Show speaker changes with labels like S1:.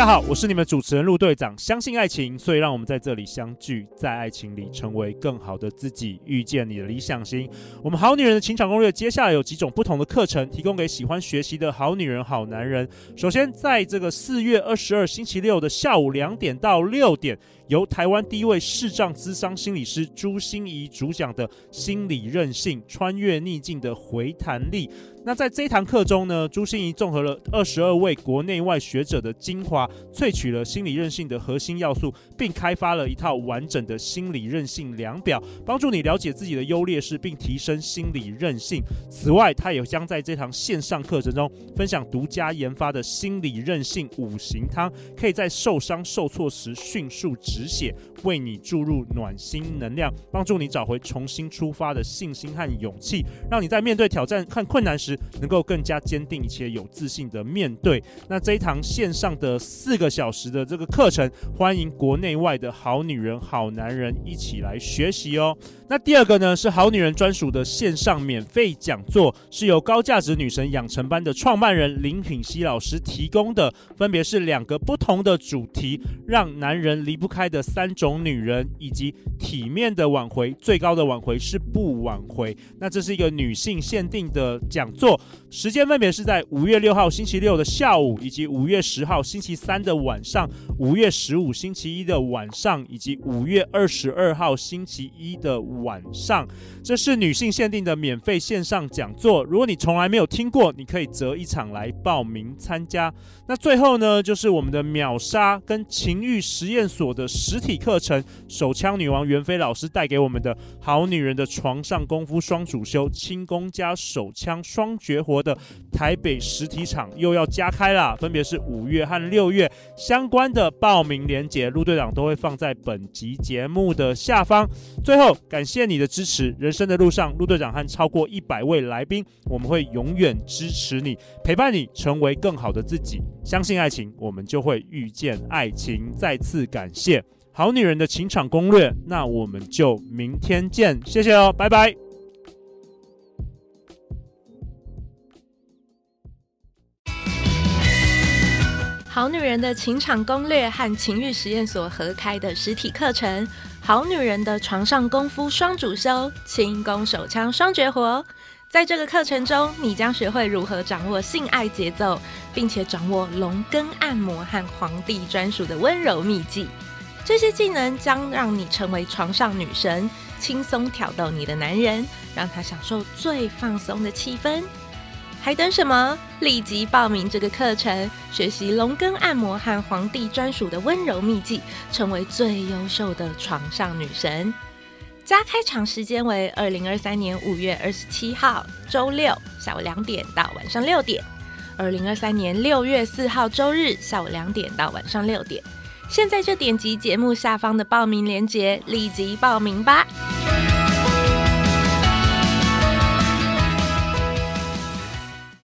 S1: 大家好，我是你们主持人陆队长。相信爱情，所以让我们在这里相聚，在爱情里成为更好的自己，遇见你的理想型。我们好女人的情场攻略，接下来有几种不同的课程，提供给喜欢学习的好女人、好男人。首先，在这个四月二十二星期六的下午两点到六点，由台湾第一位视障咨商心理师朱心仪主讲的心理韧性，穿越逆境的回弹力。那在这一堂课中呢，朱心仪综合了二十二位国内外学者的精华，萃取了心理韧性的核心要素，并开发了一套完整的心理韧性量表，帮助你了解自己的优劣势，并提升心理韧性。此外，他也将在这堂线上课程中分享独家研发的心理韧性五行汤，可以在受伤受挫时迅速止止血，为你注入暖心能量，帮助你找回重新出发的信心和勇气，让你在面对挑战和困难时，能够更加坚定且有自信的面对。那这一堂线上的四个小时的这个课程，欢迎国内外的好女人、好男人一起来学习哦。那第二个呢，是好女人专属的线上免费讲座，是由高价值女神养成班的创办人林品熙老师提供的，分别是两个不同的主题：让男人离不开的三种女人，以及体面的挽回，最高的挽回是不挽回。那这是一个女性限定的讲座。时间分别是在五月六号星期六的下午，以及五月十号星期三的晚上，五月十五星期一的晚上，以及五月二十二号星期一的晚上。这是女性限定的免费线上讲座。如果你从来没有听过，你可以择一场来报名参加。那最后呢，就是我们的秒杀跟情欲实验所的实体课程，手枪女王袁飞老师带给我们的好女人的床上功夫双主修，轻功加手枪双。绝活的台北实体场又要加开了，分别是五月和六月，相关的报名链接，陆队长都会放在本集节目的下方。最后，感谢你的支持，人生的路上，陆队长和超过一百位来宾，我们会永远支持你，陪伴你成为更好的自己。相信爱情，我们就会遇见爱情。再次感谢好女人的情场攻略，那我们就明天见，谢谢哦，拜拜。
S2: 好女人的情场攻略和情欲实验所合开的实体课程，好女人的床上功夫双主修，轻功手枪双绝活。在这个课程中，你将学会如何掌握性爱节奏，并且掌握龙根按摩和皇帝专属的温柔秘技。这些技能将让你成为床上女神，轻松挑逗你的男人，让他享受最放松的气氛。还等什么？立即报名这个课程，学习龙根按摩和皇帝专属的温柔秘技，成为最优秀的床上女神。加开场时间为二零二三年五月二十七号周六下午两点到晚上六点，二零二三年六月四号周日下午两点到晚上六点。现在就点击节目下方的报名链接，立即报名吧。